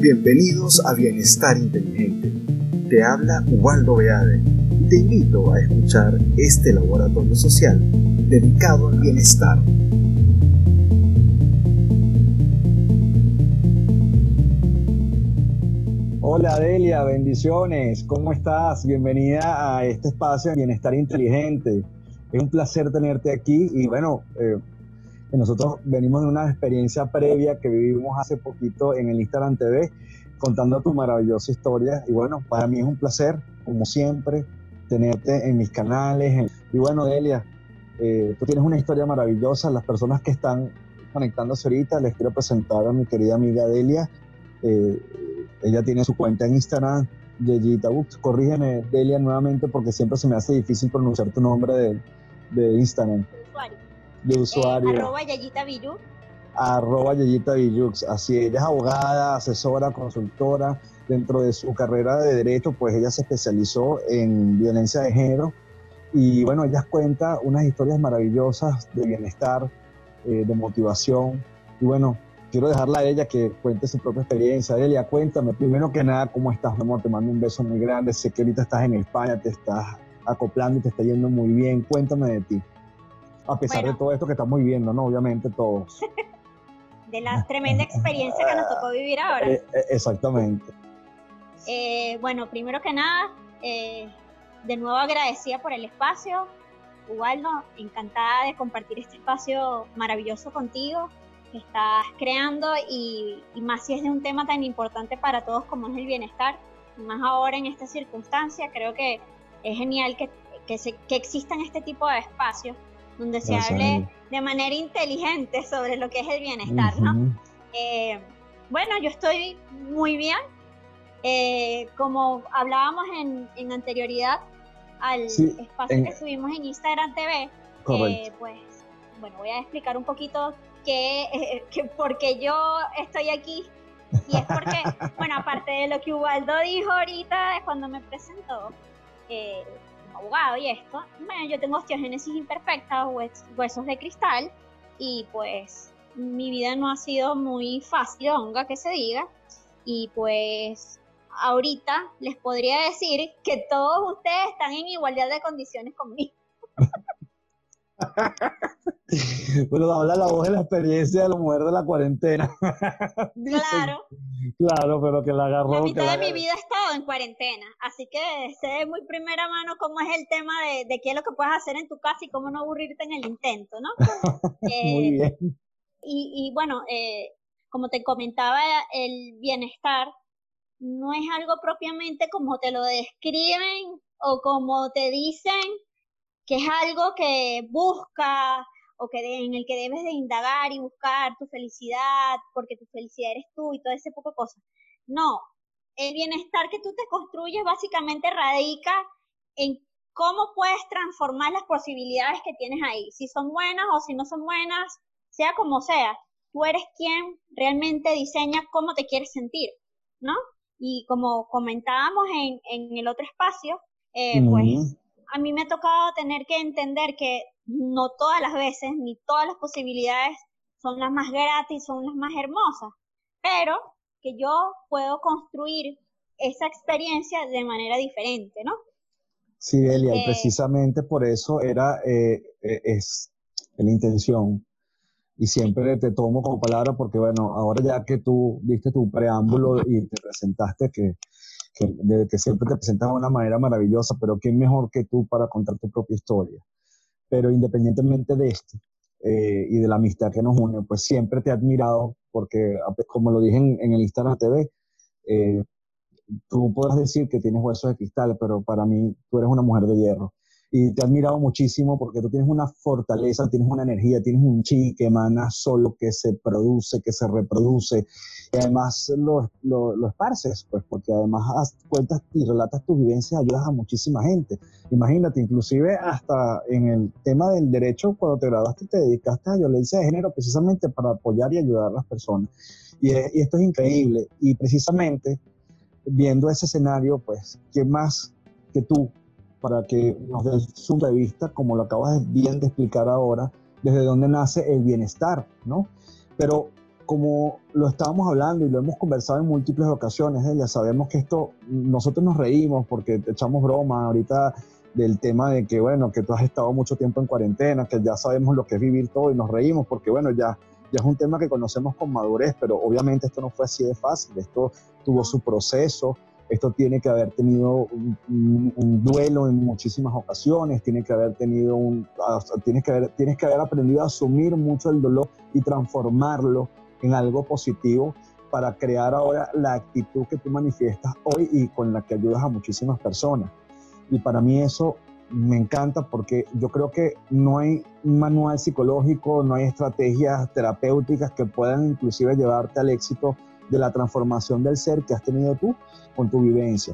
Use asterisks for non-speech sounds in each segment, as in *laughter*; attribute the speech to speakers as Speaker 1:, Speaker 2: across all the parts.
Speaker 1: Bienvenidos a Bienestar Inteligente. Te habla Ubaldo Beade y te invito a escuchar este laboratorio social dedicado al bienestar.
Speaker 2: Hola Delia, bendiciones. ¿Cómo estás? Bienvenida a este espacio de Bienestar Inteligente. Es un placer tenerte aquí y bueno, eh, nosotros venimos de una experiencia previa que vivimos hace poquito en el Instagram TV, contando tu maravillosa historia. Y bueno, para mí es un placer, como siempre, tenerte en mis canales. Y bueno, Delia, eh, tú tienes una historia maravillosa. Las personas que están conectándose ahorita, les quiero presentar a mi querida amiga Delia. Eh, ella tiene su cuenta en Instagram, Yeyita Books. Corrígeme, Delia, nuevamente, porque siempre se me hace difícil pronunciar tu nombre de, de Instagram de usuario.
Speaker 3: Eh, arroba Yayita Villux.
Speaker 2: Arroba Yayita Villux. Así, ella es abogada, asesora, consultora. Dentro de su carrera de derecho, pues ella se especializó en violencia de género. Y bueno, ella cuenta unas historias maravillosas de bienestar, eh, de motivación. Y bueno, quiero dejarla a ella que cuente su propia experiencia. Elia, cuéntame, primero que nada, ¿cómo estás, amor? Te mando un beso muy grande. Sé que ahorita estás en España, te estás acoplando y te está yendo muy bien. Cuéntame de ti a pesar de todo esto que estamos viviendo, ¿no? Obviamente todos. *laughs*
Speaker 3: de la tremenda experiencia que nos tocó vivir ahora.
Speaker 2: Eh, eh, exactamente.
Speaker 3: Eh, bueno, primero que nada, de nuevo agradecida por el espacio. Ubaldo, encantada de compartir este espacio maravilloso contigo que estás creando y, más si es de un tema tan importante para todos como es el bienestar, más ahora en esta circunstancia, creo que es genial que, que, que existan este tipo de espacios donde se hable de manera inteligente sobre lo que es el bienestar, ¿no? Eh, bueno, yo estoy muy bien. Eh, como hablábamos en, anterioridad al espacio que subimos en Instagram TV, eh, pues bueno, voy a explicar un poquito que, *laughs* que porque yo estoy aquí. Y es porque, *laughs* bueno, aparte de lo que Ubaldo dijo ahorita cuando me presentó, eh, abogado y esto, bueno, yo tengo osteogénesis imperfecta, huesos de cristal, y pues mi vida no ha sido muy fácil, aunque que se diga, y pues ahorita les podría decir que todos ustedes están en igualdad de condiciones conmigo. *laughs*
Speaker 2: bueno, habla la voz de la experiencia de la mujer de la cuarentena. *laughs*
Speaker 3: Claro.
Speaker 2: claro, pero que la agarró.
Speaker 3: La mitad de mi vida he en cuarentena, así que sé de muy primera mano cómo es el tema de, qué es lo que puedes hacer en tu casa y cómo no aburrirte en el intento, ¿no? *laughs*
Speaker 2: muy eh, bien.
Speaker 3: Y, bueno, eh, como te comentaba, el bienestar no es algo propiamente como te lo describen o como te dicen que es algo que busca o que en el que debes de indagar y buscar tu felicidad, porque tu felicidad eres tú y todo ese poco de cosas. No, el bienestar que tú te construyes básicamente radica en cómo puedes transformar las posibilidades que tienes ahí, si son buenas o si no son buenas, sea como sea, tú eres quien realmente diseña cómo te quieres sentir, ¿no? Y como comentábamos en, en el otro espacio, eh, pues a mí me ha tocado tener que entender que no todas las veces ni todas las posibilidades son las más gratis, son las más hermosas, pero que yo puedo construir esa experiencia de manera diferente, ¿no?
Speaker 2: Sí, Elia, y eh, precisamente por eso era, eh, eh, es la intención. Y siempre te tomo como palabra porque, bueno, ahora ya que tú diste tu preámbulo y te presentaste, que que, siempre te presentas de una manera maravillosa, pero ¿quién mejor que tú para contar tu propia historia? Pero independientemente de esto eh, y de la amistad que nos une, pues siempre te he admirado, porque como lo dije en, el Instagram TV, eh, tú podrás decir que tienes huesos de cristal, pero para mí tú eres una mujer de hierro y te he admirado muchísimo porque tú tienes una fortaleza, tienes una energía, tienes un chi que emana solo, que se produce, que se reproduce y además lo, lo, esparces, pues porque además cuentas y relatas tus vivencias, ayudas a muchísima gente. Imagínate, inclusive hasta en el tema del derecho, cuando te graduaste te dedicaste a violencia de género precisamente para apoyar y ayudar a las personas. Y, y esto es increíble y precisamente viendo ese escenario, pues, ¿qué más que tú para que nos des su de vista, como lo acabas bien de explicar ahora, desde dónde nace el bienestar, ¿no? Pero como lo estábamos hablando y lo hemos conversado en múltiples ocasiones, ya sabemos que esto, nosotros nos reímos porque te echamos broma ahorita del tema de que, bueno, que tú has estado mucho tiempo en cuarentena, que ya sabemos lo que es vivir todo y nos reímos porque, bueno, ya, ya es un tema que conocemos con madurez, pero obviamente esto no fue así de fácil, esto tuvo su proceso, esto tiene que haber tenido un, duelo en muchísimas ocasiones, tiene que haber tenido un, tienes que haber, tienes que haber aprendido a asumir mucho el dolor y transformarlo en algo positivo para crear ahora la actitud que tú manifiestas hoy y con la que ayudas a muchísimas personas. Y para mí eso me encanta porque yo creo que no hay un manual psicológico, no hay estrategias terapéuticas que puedan inclusive llevarte al éxito de la transformación del ser que has tenido tú con tu vivencia.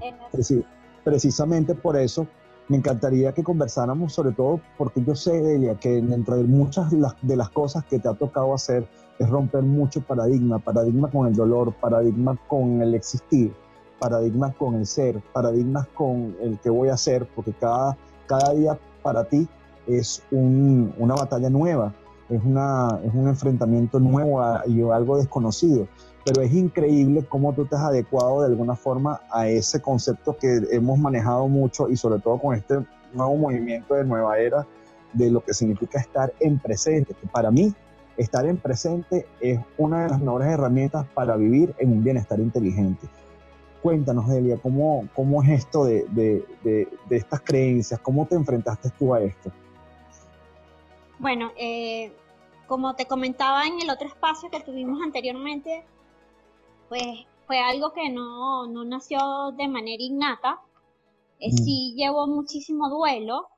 Speaker 2: precisamente por eso me encantaría que conversáramos sobre todo porque yo sé, Delia, que dentro de muchas de las cosas que te ha tocado hacer es romper mucho paradigma, paradigma con el dolor, paradigma con el existir, paradigmas con el ser, paradigmas con el que voy a hacer, porque cada, cada día para ti es una batalla nueva, es, una, es un enfrentamiento nuevo y algo desconocido. Pero es increíble cómo tú te has adecuado de alguna forma a ese concepto que hemos manejado mucho y sobre todo con este nuevo movimiento de nueva era de lo que significa estar en presente, para mí estar en presente es una de las mejores herramientas para vivir en un bienestar inteligente. Cuéntanos, Delia, ¿cómo, cómo es esto de, de, de, estas creencias? ¿Cómo te enfrentaste tú a esto?
Speaker 3: Bueno, eh, como te comentaba en el otro espacio que tuvimos anteriormente, pues fue algo que no, no nació de manera innata. Eh, mm. Sí llevo muchísimo duelo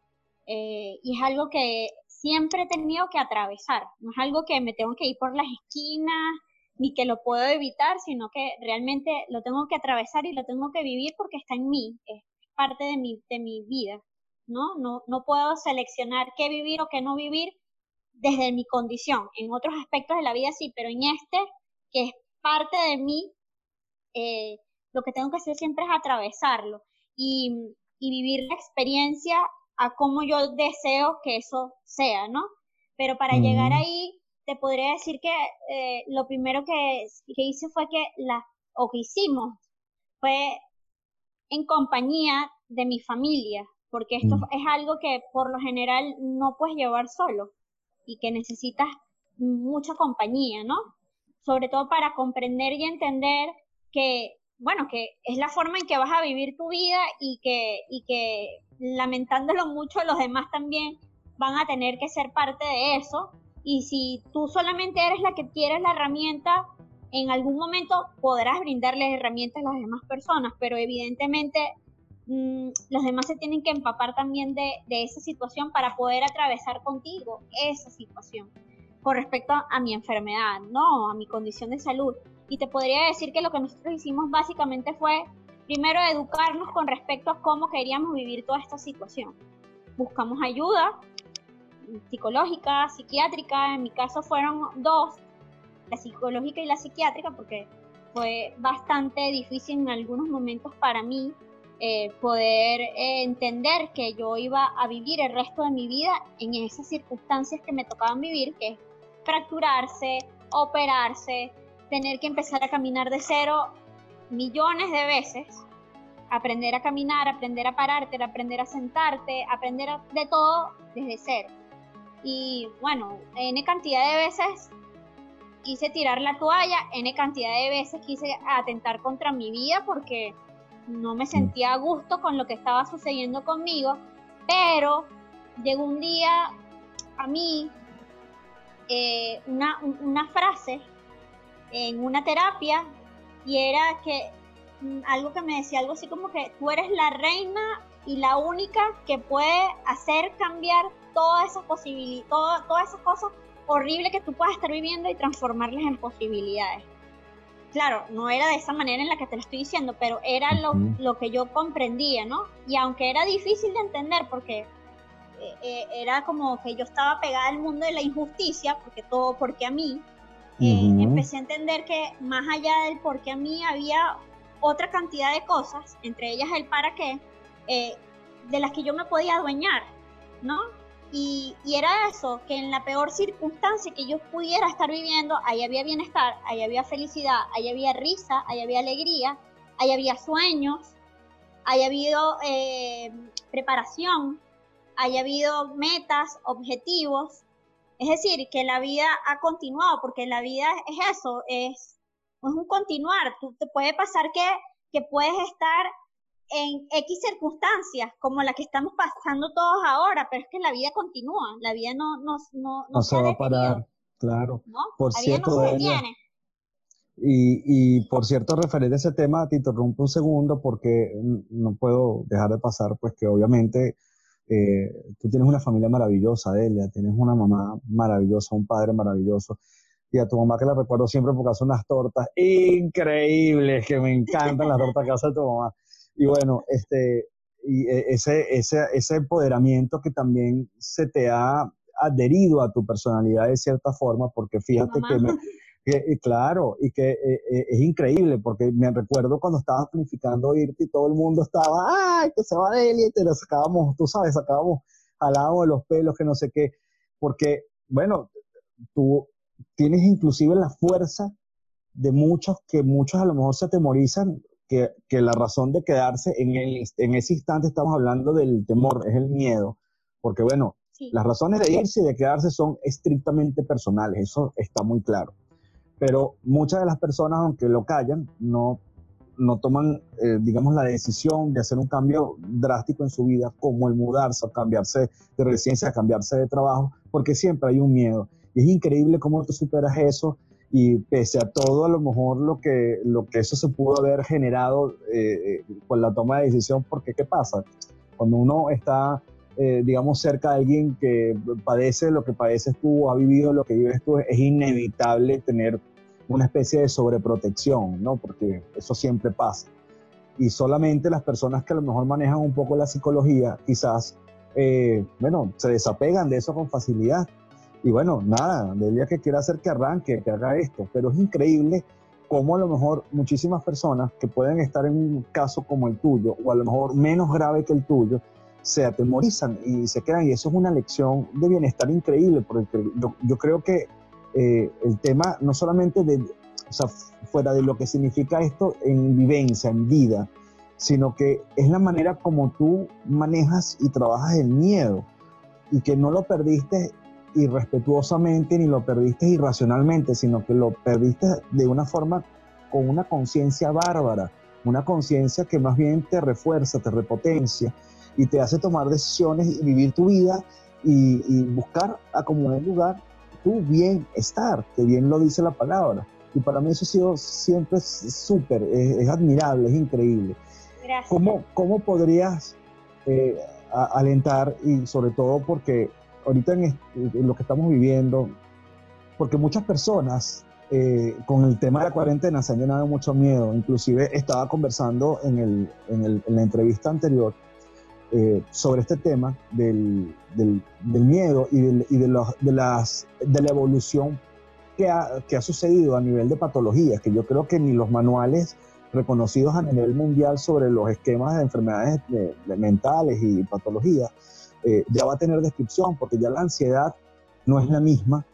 Speaker 3: eh, y es algo que siempre he tenido que atravesar. No es algo que me tengo que ir por las esquinas ni que lo puedo evitar, sino que realmente lo tengo que atravesar y lo tengo que vivir porque está en mí, es parte de mi, de mi vida, ¿no? ¿no? No puedo seleccionar qué vivir o qué no vivir desde mi condición. En otros aspectos de la vida sí, pero en este, que es parte de mí, eh, lo que tengo que hacer siempre es atravesarlo y, y vivir la experiencia a como yo deseo que eso sea, ¿no? Pero para llegar ahí te podría decir que eh, lo primero que, hice fue que la, o que hicimos fue en compañía de mi familia, porque esto mm. es algo que por lo general no puedes llevar solo y que necesitas mucha compañía, ¿no? Sobre todo para comprender y entender que, bueno, que es la forma en que vas a vivir tu vida y que, y que lamentándolo mucho los demás también van a tener que ser parte de eso. Y si tú solamente eres la que quieres la herramienta, en algún momento podrás brindarles herramientas a las demás personas, pero evidentemente mm, los demás se tienen que empapar también de, esa situación para poder atravesar contigo esa situación con respecto a, mi enfermedad, no, a mi condición de salud. Y te podría decir que lo que nosotros hicimos básicamente fue, primero, educarnos con respecto a cómo queríamos vivir toda esta situación. Buscamos ayuda, psicológica, psiquiátrica, en mi caso fueron dos, la psicológica y la psiquiátrica, porque fue bastante difícil en algunos momentos para mí eh, poder eh, entender que yo iba a vivir el resto de mi vida en esas circunstancias que me tocaban vivir, que es fracturarse, operarse, tener que empezar a caminar de cero millones de veces, aprender a caminar, aprender a pararte, aprender a sentarte, aprender de todo desde cero. Y bueno, N cantidad de veces quise tirar la toalla, N cantidad de veces quise atentar contra mi vida porque no me sentía a gusto con lo que estaba sucediendo conmigo, pero llegó un día a mí eh, una, una frase en una terapia y era que mm, algo que me decía algo así como que tú eres la reina y la única que puede hacer cambiar todas esas posibilidades, todas esas cosas horribles que tú puedas estar viviendo y transformarlas en posibilidades. Claro, no era de esa manera en la que te lo estoy diciendo, pero era lo, lo que yo comprendía, ¿no? Y aunque era difícil de entender porque eh, eh, era como que yo estaba pegada al mundo de la injusticia, porque todo porque a mí, eh, empecé a entender que más allá del porque a mí había otra cantidad de cosas, entre ellas el para qué, de las que yo me podía adueñar, ¿no? Y, y, era eso, que en la peor circunstancia que yo pudiera estar viviendo, ahí había bienestar, ahí había felicidad, ahí había risa, ahí había alegría, ahí había sueños, habido eh, preparación, haya habido metas, objetivos. Es decir, que la vida ha continuado, porque la vida es eso, es, un continuar. Tú, te puede pasar que, que puedes estar en X circunstancias, como la que estamos pasando todos ahora, pero es que la vida continúa, la vida no, no, no,
Speaker 2: no, se, va a parar, claro.
Speaker 3: Por la cierto, vida no se detiene.
Speaker 2: Y, por cierto, referente a ese tema, te interrumpo un segundo porque no puedo dejar de pasar, pues que obviamente eh, tú tienes una familia maravillosa, Delia, tienes una mamá maravillosa, un padre maravilloso, y a tu mamá que la recuerdo siempre porque hace unas tortas increíbles, que me encantan las tortas que hace tu mamá. Y bueno, este, y e, ese, ese, ese empoderamiento que también se te ha adherido a tu personalidad de cierta forma, porque fíjate que me, claro, y que eh, eh, es increíble, porque me recuerdo cuando estabas planificando irte y todo el mundo estaba, ¡ay, que se va de él! Y te lo sacábamos, tú sabes, sacábamos al lado de los pelos, que no sé qué, porque, bueno, tú tienes inclusive la fuerza de muchos, que muchos a lo mejor se atemorizan, que, que la razón de quedarse en, el, en ese instante estamos hablando del temor, es el miedo, porque bueno, las razones de irse y de quedarse son estrictamente personales, eso está muy claro pero muchas de las personas, aunque lo callan, no, no toman, eh, digamos, la decisión de hacer un cambio drástico en su vida, como el mudarse, o cambiarse de residencia, cambiarse de trabajo, porque siempre hay un miedo. Y es increíble cómo tú superas eso y pese a todo, a lo mejor lo que, lo que eso se pudo haber generado eh, eh, con la toma de decisión, porque ¿qué pasa? Cuando uno está digamos, cerca de alguien que padece lo que padeces tú, ha vivido lo que vives tú, es inevitable tener una especie de sobreprotección, ¿no? Porque eso siempre pasa. Y solamente las personas que a lo mejor manejan un poco la psicología, quizás, eh, bueno, se desapegan de eso con facilidad. Y bueno, nada, Delia que quiera hacer que arranque, que haga esto, pero es increíble cómo a lo mejor muchísimas personas que pueden estar en un caso como el tuyo, o a lo mejor menos grave que el tuyo, se atemorizan y se quedan. Y eso es una lección de bienestar increíble, porque yo, yo creo que eh, el tema no solamente de, fuera de lo que significa esto en vivencia, en vida, sino que es la manera como tú manejas y trabajas el miedo y que no lo perdiste irrespetuosamente ni lo perdiste irracionalmente, sino que lo perdiste de una forma con una conciencia bárbara, una conciencia que más bien te refuerza, te repotencia y te hace tomar decisiones y vivir tu vida y, y buscar acomodar el lugar tu bienestar, que bien lo dice la palabra. Y para mí eso ha sido siempre súper, es, admirable, es increíble.
Speaker 3: Gracias.
Speaker 2: ¿Cómo, cómo podrías eh, alentar y sobre todo porque ahorita en, lo que estamos viviendo, porque muchas personas eh, con el tema de la cuarentena se han llenado mucho miedo. Inclusive estaba conversando en, el, en, el, en la entrevista anterior eh, sobre este tema del, del, miedo y, y de, los, de, las, de la evolución que ha, que ha, sucedido a nivel de patologías, que yo creo que ni los manuales reconocidos a nivel mundial sobre los esquemas de enfermedades mentales y patologías eh, ya va a tener descripción, porque ya la ansiedad no es la misma,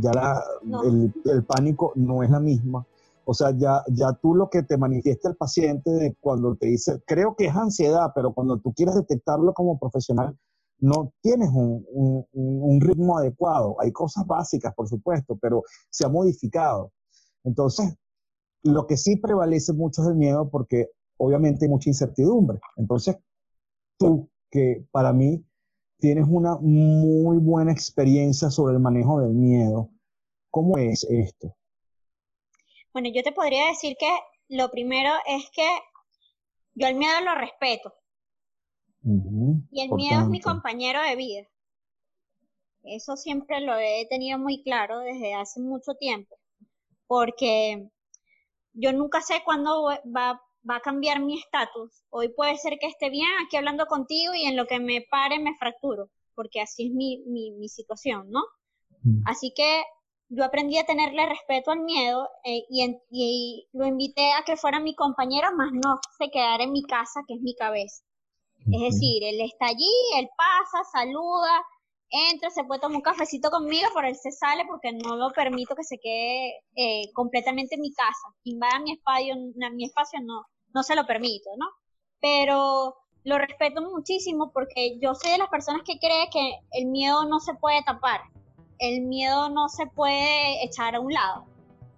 Speaker 2: ya la, el, el, pánico no es la misma, o sea, ya, ya tú lo que te manifiesta el paciente de cuando te dice, creo que es ansiedad, pero cuando tú quieres detectarlo como profesional, no tienes un, un, ritmo adecuado. Hay cosas básicas, por supuesto, pero se ha modificado. Entonces, lo que sí prevalece mucho es el miedo porque obviamente hay mucha incertidumbre. Entonces, tú, que para mí tienes una muy buena experiencia sobre el manejo del miedo, ¿cómo es esto?
Speaker 3: Bueno, yo te podría decir que lo primero es que yo el miedo lo respeto. y el miedo es mi compañero de vida. Eso siempre lo he tenido muy claro desde hace mucho tiempo, porque yo nunca sé cuándo va, va a cambiar mi estatus. Hoy puede ser que esté bien aquí hablando contigo y en lo que me pare me fracturo, porque así es mi, mi, mi situación, ¿no? Así que yo aprendí a tenerle respeto al miedo eh, y, lo invité a que fuera mi compañero, más no se quedara en mi casa, que es mi cabeza. Es decir, él está allí, él pasa, saluda, entra, se puede tomar un cafecito conmigo, pero él se sale porque no lo permito que se quede eh, completamente en mi casa. Invada mi espacio, mi espacio no, no se lo permito, ¿no? Pero lo respeto muchísimo porque yo soy de las personas que cree que el miedo no se puede tapar, el miedo no se puede echar a un lado,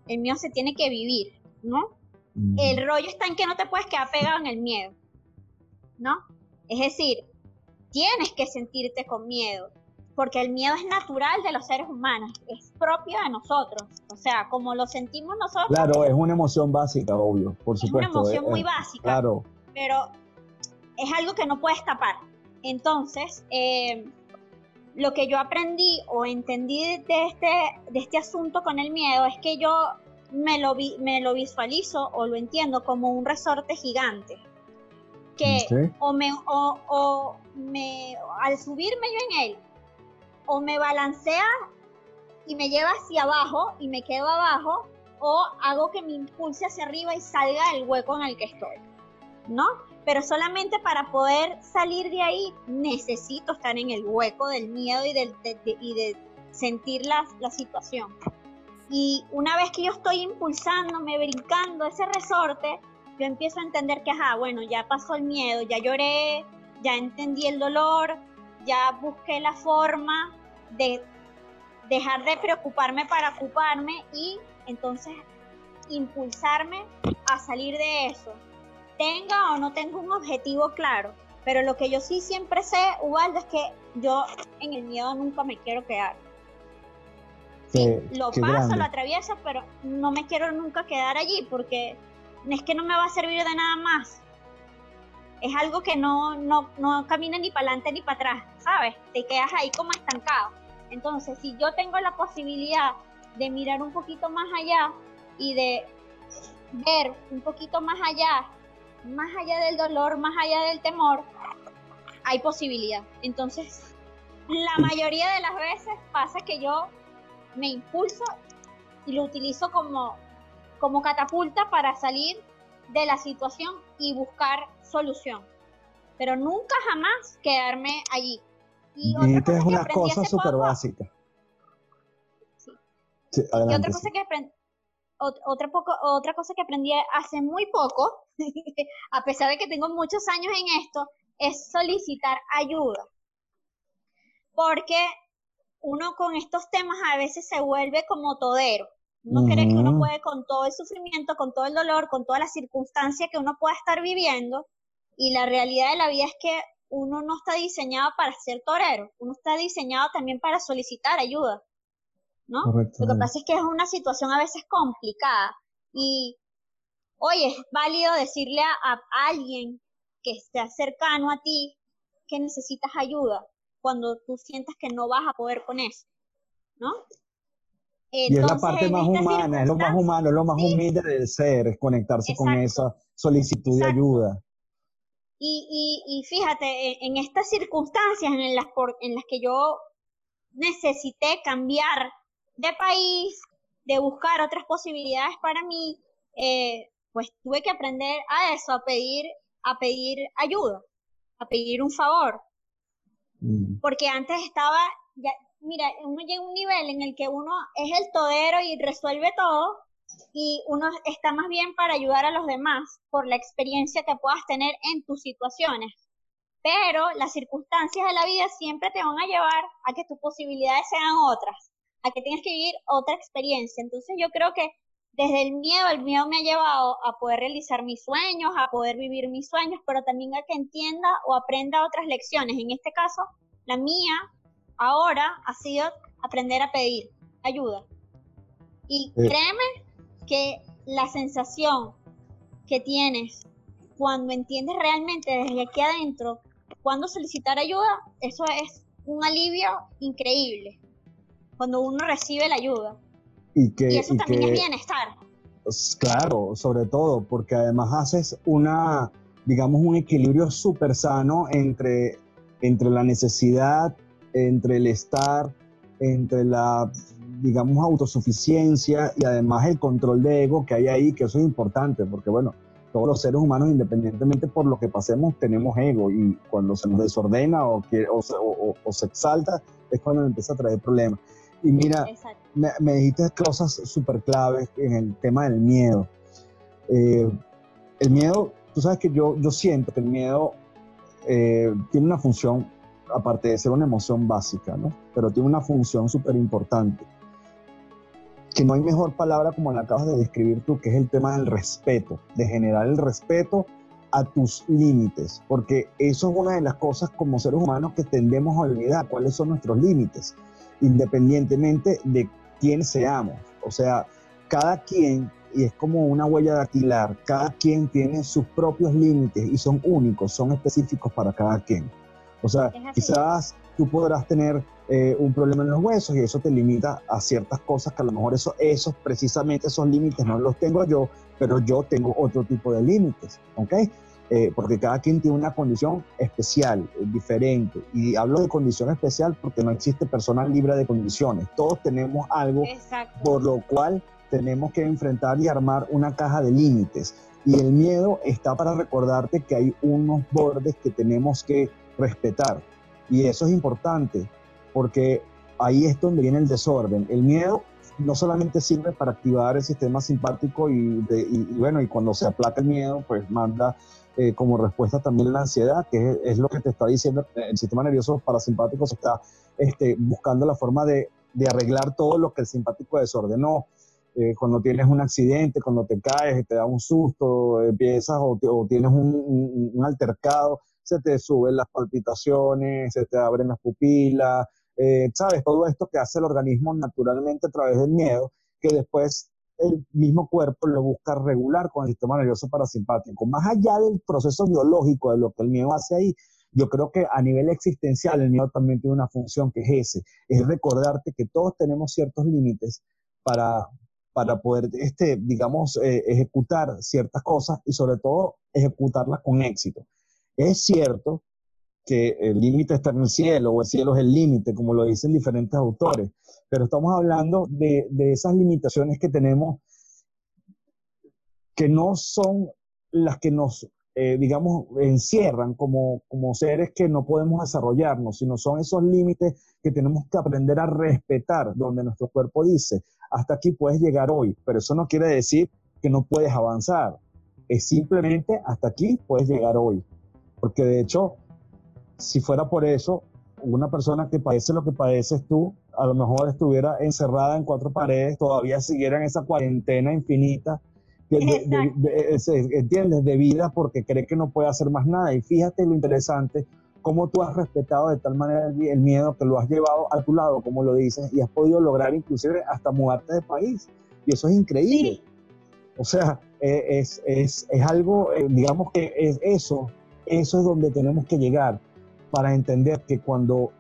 Speaker 3: el miedo se tiene que vivir, ¿no? El rollo está en que no te puedes quedar pegado en el miedo, ¿no? Es decir, tienes que sentirte con miedo, porque el miedo es natural de los seres humanos, es propio de nosotros, o sea, como lo sentimos nosotros.
Speaker 2: Claro, es una emoción básica, obvio, por supuesto.
Speaker 3: Es una emoción muy básica.
Speaker 2: Claro.
Speaker 3: Pero es algo que no puedes tapar. Entonces, eh, lo que yo aprendí o entendí de este, de este asunto con el miedo es que yo me lo, me lo visualizo o lo entiendo como un resorte gigante. Que o, me, o, o me, al subirme yo en él, o me balancea y me lleva hacia abajo y me quedo abajo, o hago que me impulse hacia arriba y salga del hueco en el que estoy, ¿no? Pero solamente para poder salir de ahí necesito estar en el hueco del miedo y, de, sentir la, la situación. Y una vez que yo estoy impulsándome, brincando ese resorte, yo empiezo a entender que, ajá, bueno, ya pasó el miedo, ya lloré, ya entendí el dolor, ya busqué la forma de dejar de preocuparme para ocuparme y entonces impulsarme a salir de eso. Tenga o no tenga un objetivo claro, pero lo que yo sí siempre sé, Ubaldo, es que yo en el miedo nunca me quiero quedar. Sí, lo paso, lo atravieso, pero no me quiero nunca quedar allí porque es que no me va a servir de nada más es algo que no, no, no camina ni para adelante ni para atrás, ¿sabes? Te quedas ahí como estancado. Entonces, si yo tengo la posibilidad de mirar un poquito más allá y de ver un poquito más allá, más allá del dolor, más allá del temor, hay posibilidad. Entonces, la mayoría de las veces pasa que yo me impulso y lo utilizo como, como catapulta para salir de la situación y buscar solución. Pero nunca jamás quedarme allí.
Speaker 2: Y, otra cosa es una cosa súper básica.
Speaker 3: y otra cosa que aprendí, otra, poco, otra cosa que aprendí hace muy poco, *laughs* a pesar de que tengo muchos años en esto, es solicitar ayuda. Porque uno con estos temas a veces se vuelve como todero. Uno cree que uno puede con todo el sufrimiento, con todo el dolor, con todas las circunstancias que uno pueda estar viviendo. Y la realidad de la vida es que uno no está diseñado para ser torero, uno está diseñado también para solicitar ayuda. ¿no? Lo que pasa es que es una situación a veces complicada. Y, oye, es válido decirle a, a alguien que esté cercano a ti que necesitas ayuda cuando tú sientas que no vas a poder con eso, ¿no?
Speaker 2: y es la parte más humana, es lo más humano, es lo más humilde del ser, es conectarse con esa solicitud de ayuda.
Speaker 3: Y, y, fíjate, en estas circunstancias en las, en las que yo necesité cambiar de país, de buscar otras posibilidades para mí, eh, pues tuve que aprender a eso, a pedir, a pedir ayuda, a pedir un favor. Mm. Porque antes estaba, ya, mira, uno llega a un nivel en el que uno es el todero y resuelve todo y uno está más bien para ayudar a los demás por la experiencia que puedas tener en tus situaciones. Pero las circunstancias de la vida siempre te van a llevar a que tus posibilidades sean otras, a que tengas que vivir otra experiencia. Entonces yo creo que desde el miedo, el miedo me ha llevado a poder realizar mis sueños, a poder vivir mis sueños, pero también a que entienda o aprenda otras lecciones. En este caso, la mía ahora ha sido aprender a pedir ayuda. Y créeme que la sensación que tienes cuando entiendes realmente desde aquí adentro cuando solicitar ayuda, eso es un alivio increíble. Cuando uno recibe la ayuda. Y, que, eso también es bienestar.
Speaker 2: Claro, sobre todo, porque además haces una, digamos, un equilibrio súper sano entre, entre la necesidad entre el estar, entre la, digamos, autosuficiencia y además el control de ego que hay ahí, que eso es importante, porque bueno, todos los seres humanos, independientemente por lo que pasemos, tenemos ego y cuando se nos desordena o, o, se exalta, es cuando empieza a traer problemas. Y mira, me, dijiste cosas súper claves en el tema del miedo. Eh, el miedo, tú sabes que yo, yo siento que el miedo eh, tiene una función, aparte de ser una emoción básica, ¿no? Pero tiene una función súper importante. Que no hay mejor palabra como la acabas de describir tú, que es el tema del respeto, de generar el respeto a tus límites, porque eso es una de las cosas como seres humanos que tendemos a olvidar, cuáles son nuestros límites, independientemente de quién seamos. O sea, cada quien y es como una huella dactilar. Cada quien tiene sus propios límites y son únicos, son específicos para cada quien. O sea, quizás tú podrás tener eh, un problema en los huesos y eso te limita a ciertas cosas que a lo mejor eso, esos, precisamente esos límites no los tengo yo, pero yo tengo otro tipo de límites, ¿ok? Eh, porque cada quien tiene una condición especial, diferente. Y hablo de condición especial porque no existe persona libre de condiciones. Todos tenemos algo por lo cual tenemos que enfrentar y armar una caja de límites. Y el miedo está para recordarte que hay unos bordes que tenemos que respetar. Y eso es importante, porque ahí es donde viene el desorden. El miedo no solamente sirve para activar el sistema simpático y, bueno, y cuando se aplaca el miedo, pues manda eh, como respuesta también la ansiedad, que es, lo que te está diciendo el sistema nervioso parasimpático, está este, buscando la forma de, de arreglar todo lo que el simpático desordenó. Eh, cuando tienes un accidente, cuando te caes, te da un susto, empiezas o, tienes un, altercado, se te suben las palpitaciones, se te abren las pupilas, eh, ¿sabes? Todo esto que hace el organismo naturalmente a través del miedo, que después el mismo cuerpo lo busca regular con el sistema nervioso parasimpático. Más allá del proceso biológico de lo que el miedo hace ahí, yo creo que a nivel existencial el miedo también tiene una función que es ese, es recordarte que todos tenemos ciertos límites para, para poder, este, digamos, eh, ejecutar ciertas cosas y sobre todo ejecutarlas con éxito. Es cierto que el límite está en el cielo o el cielo es el límite, como lo dicen diferentes autores, pero estamos hablando de, de esas limitaciones que tenemos que no son las que nos, eh, digamos, encierran como, como seres que no podemos desarrollarnos, sino son esos límites que tenemos que aprender a respetar, donde nuestro cuerpo dice, hasta aquí puedes llegar hoy, pero eso no quiere decir que no puedes avanzar. Es simplemente hasta aquí puedes llegar hoy. Porque de hecho, si fuera por eso, una persona que padece lo que padeces tú, a lo mejor estuviera encerrada en cuatro paredes, todavía siguiera en esa cuarentena infinita, de, ¿entiendes? De vida porque cree que no puede hacer más nada. Y fíjate lo interesante cómo tú has respetado de tal manera el, miedo que lo has llevado a tu lado, como lo dices, y has podido lograr inclusive hasta mudarte de país. Y eso es increíble. O sea, e, es, es, es algo, eh, digamos que es eso, eso es donde tenemos que llegar para entender que cuando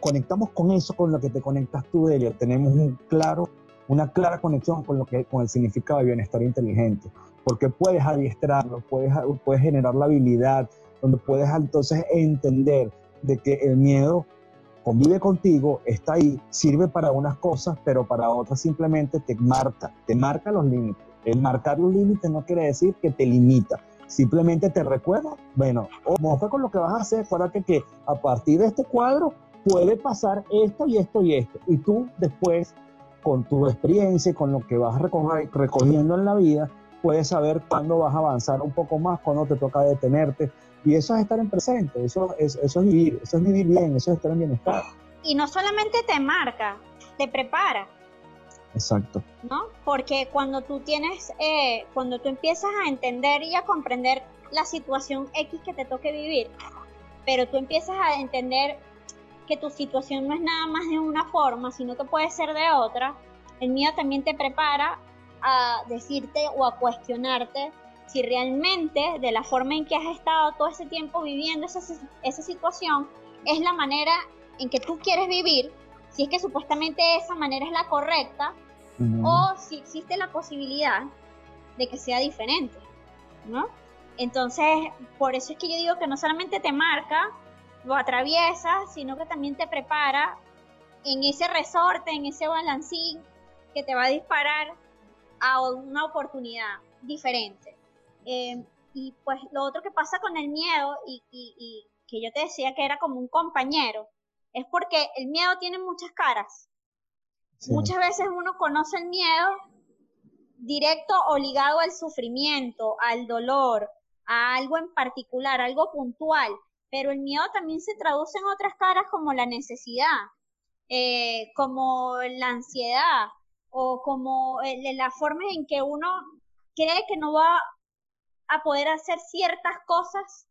Speaker 2: conectamos con eso, con lo que te conectas tú de tenemos un claro, una clara conexión con, lo que, con el significado de bienestar inteligente, porque puedes adiestrarlo, puedes, puedes generar la habilidad, donde puedes entonces entender de que el miedo convive contigo, está ahí, sirve para unas cosas, pero para otras simplemente te marca, te marca los límites. El marcar los límites no quiere decir que te limita, simplemente te recuerda, bueno, ojo con lo que vas a hacer, acuérdate que a partir de este cuadro puede pasar esto y esto y esto, y tú después, con tu experiencia y con lo que vas recogiendo en la vida, puedes saber cuándo vas a avanzar un poco más, cuándo te toca detenerte, y eso es estar en presente, eso es, eso es vivir, eso es vivir bien, eso es estar en bienestar.
Speaker 3: Y no solamente te marca, te prepara.
Speaker 2: Exacto.
Speaker 3: ¿No? Porque cuando tú tienes, eh, cuando tú empiezas a entender y a comprender la situación X que te toque vivir, pero tú empiezas a entender que tu situación no es nada más de una forma, sino que puede ser de otra, el mío también te prepara a decirte o a cuestionarte si realmente de la forma en que has estado todo ese tiempo viviendo esa, esa situación es la manera en que tú quieres vivir, si es que supuestamente esa manera es la correcta, o si existe la posibilidad de que sea diferente, ¿no? Entonces, por eso es que yo digo que no solamente te marca, lo atraviesa, sino que también te prepara en ese resorte, en ese balancín que te va a disparar a una oportunidad diferente. Eh, y pues lo otro que pasa con el miedo y, que yo te decía que era como un compañero, es porque el miedo tiene muchas caras. Muchas veces uno conoce el miedo directo o ligado al sufrimiento, al dolor, a algo en particular, algo puntual, pero el miedo también se traduce en otras caras como la necesidad, eh, como la ansiedad o como la forma en que uno cree que no va a poder hacer ciertas cosas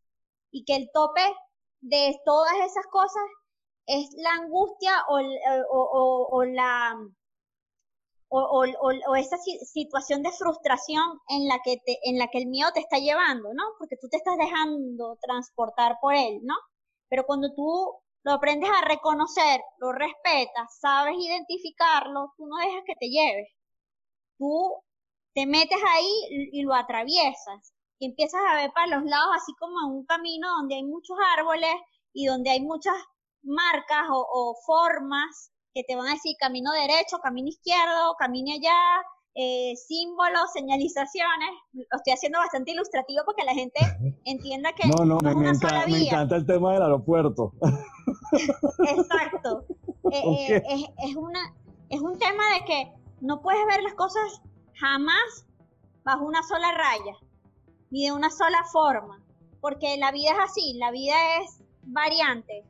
Speaker 3: y que el tope de todas esas cosas es la angustia o, o, la o, esa situación de frustración en la que te, en la que el miedo te está llevando, ¿no? Porque tú te estás dejando transportar por él, ¿no? Pero cuando tú lo aprendes a reconocer, lo respetas, sabes identificarlo, tú no dejas que te lleve. Tú te metes ahí y lo atraviesas y empiezas a ver para los lados así como en un camino donde hay muchos árboles y donde hay muchas marcas o, formas que te van a decir camino derecho, camino izquierdo, camino allá, eh, símbolos, señalizaciones. Lo estoy haciendo bastante ilustrativo porque la gente entienda que
Speaker 2: no, no, me, encanta, me, encanta, el tema del aeropuerto. *laughs*
Speaker 3: Exacto. Eh, eh, es, es, una, es un tema de que no puedes ver las cosas jamás bajo una sola raya ni de una sola forma, porque la vida es así, la vida es variante.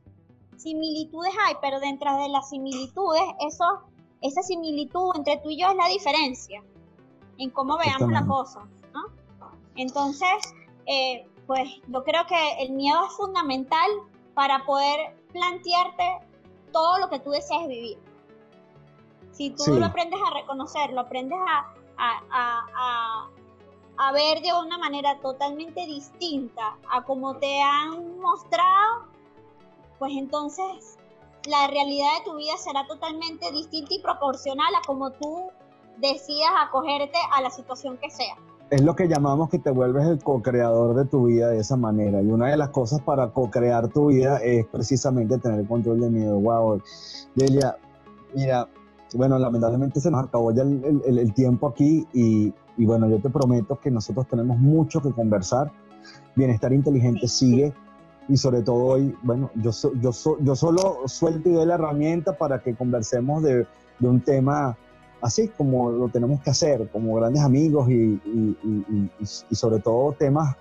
Speaker 3: Similitudes hay, pero dentro de las similitudes, eso, esa similitud entre tú y yo es la diferencia en cómo veamos la cosa, ¿no? Entonces, eh, pues yo creo que el miedo es fundamental para poder plantearte todo lo que tú deseas vivir. Si tú lo aprendes a reconocer, lo aprendes a, a ver de una manera totalmente distinta a como te han mostrado, pues entonces la realidad de tu vida será totalmente distinta y proporcional a como tú decidas acogerte a la situación que sea.
Speaker 2: Es lo que llamamos que te vuelves el co-creador de tu vida de esa manera. Y una de las cosas para co-crear tu vida es precisamente tener control de miedo. Wow, Delia, mira, bueno, lamentablemente se nos acabó ya el tiempo aquí y, y bueno, yo te prometo que nosotros tenemos mucho que conversar. Bienestar inteligente sigue y sobre todo hoy, bueno, yo, yo, yo solo suelto y doy la herramienta para que conversemos de, de un tema así como lo tenemos que hacer, como grandes amigos y, y, y, sobre todo temas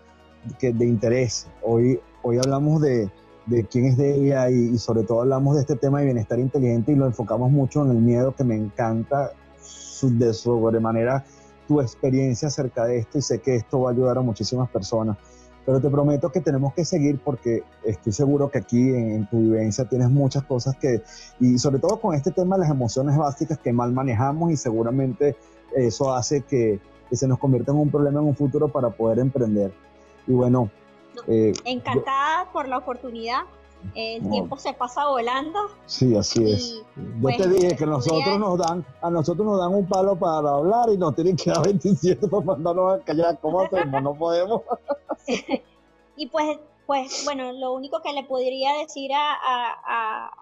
Speaker 2: que, de interés. Hoy, hoy hablamos de, de quién es Delia y, sobre todo hablamos de este tema de bienestar inteligente y lo enfocamos mucho en el miedo que me encanta de sobremanera tu experiencia acerca de esto y sé que esto va a ayudar a muchísimas personas. Pero te prometo que tenemos que seguir porque estoy seguro que aquí en, tu vivencia tienes muchas cosas que, y sobre todo con este tema de las emociones básicas que mal manejamos y seguramente eso hace que, se nos convierta en un problema en un futuro para poder emprender. Y bueno.
Speaker 3: Eh, encantada por la oportunidad el tiempo se pasa volando.
Speaker 2: Sí, así es. Yo pues, te dije que nosotros nos dan, a nosotros nos dan un palo para hablar y nos tienen que dar *laughs* 27 para mandarnos a callar. ¿Cómo hacemos? No podemos. *laughs* *laughs*
Speaker 3: y pues, pues, bueno, lo único que le podría decir a,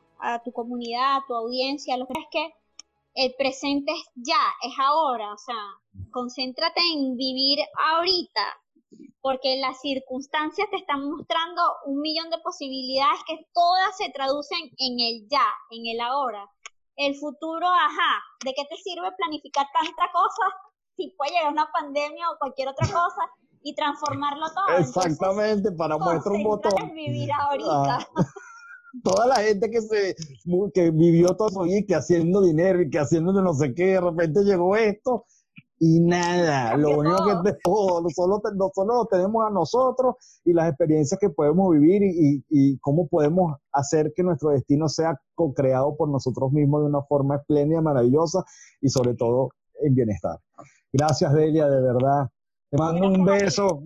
Speaker 3: tu comunidad, a tu audiencia, lo que es que el presente es ya, es ahora, o sea, concéntrate en vivir ahorita, porque las circunstancias te están mostrando un millón de posibilidades que todas se traducen en el ya, en el ahora. El futuro, ajá, ¿de qué te sirve planificar tanta cosa si puede llegar una pandemia o cualquier otra cosa y transformarlo todo?
Speaker 2: Exactamente, para muestra un botón.
Speaker 3: vivir ahorita. Ah. *laughs*
Speaker 2: toda la gente que se que vivió todo su vida que haciendo dinero y que haciendo no sé qué, de repente llegó esto y nada, lo único que tenemos, solo, solo lo tenemos a nosotros y las experiencias que podemos vivir y, y, cómo podemos hacer que nuestro destino sea co-creado por nosotros mismos de una forma espléndida, maravillosa y sobre todo en bienestar. Gracias, Delia, de verdad. Te mando un beso.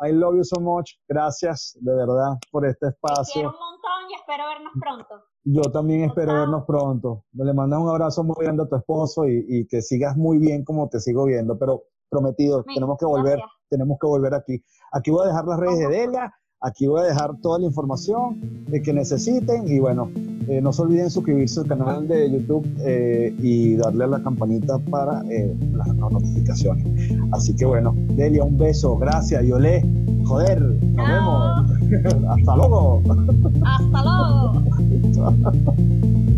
Speaker 2: I love you so much. Gracias, de verdad, por este espacio
Speaker 3: y espero vernos pronto.
Speaker 2: Yo también espero vernos pronto. Le mandas un abrazo muy grande a tu esposo y, que sigas muy bien como te sigo viendo, pero prometido, tenemos que volver, tenemos que volver aquí. Aquí voy a dejar las redes de Delia, aquí voy a dejar toda la información de que necesiten y bueno, Eh, no se olviden suscribirse al canal de YouTube eh, y darle a la campanita para eh, las, notificaciones. Así que bueno, Delia, un beso, gracias, Yolé. Joder, nos vemos. *laughs* Hasta luego.
Speaker 3: Hasta luego. *laughs*